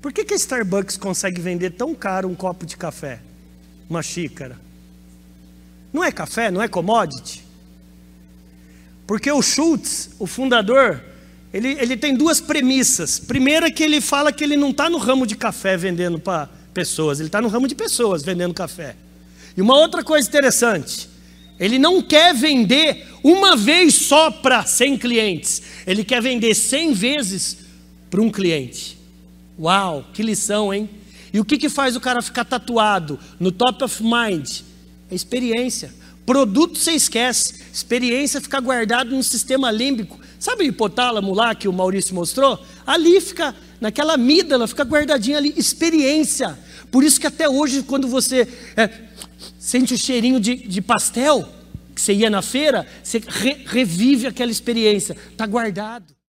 Por que, que a Starbucks consegue vender tão caro um copo de café? Uma xícara? Não é café, não é commodity? Porque o Schultz, o fundador, ele, ele tem duas premissas. Primeira que ele fala que ele não está no ramo de café vendendo para pessoas, ele está no ramo de pessoas vendendo café. E uma outra coisa interessante, ele não quer vender uma vez só para 100 clientes, ele quer vender 100 vezes para um cliente. Uau, que lição, hein? E o que, que faz o cara ficar tatuado no top of mind? É experiência. Produto você esquece, experiência fica guardado no sistema límbico. Sabe o hipotálamo lá que o Maurício mostrou? Ali fica, naquela amígdala, fica guardadinha ali, experiência. Por isso que até hoje, quando você é, sente o cheirinho de, de, pastel, que você ia na feira, você re, revive aquela experiência, está guardado.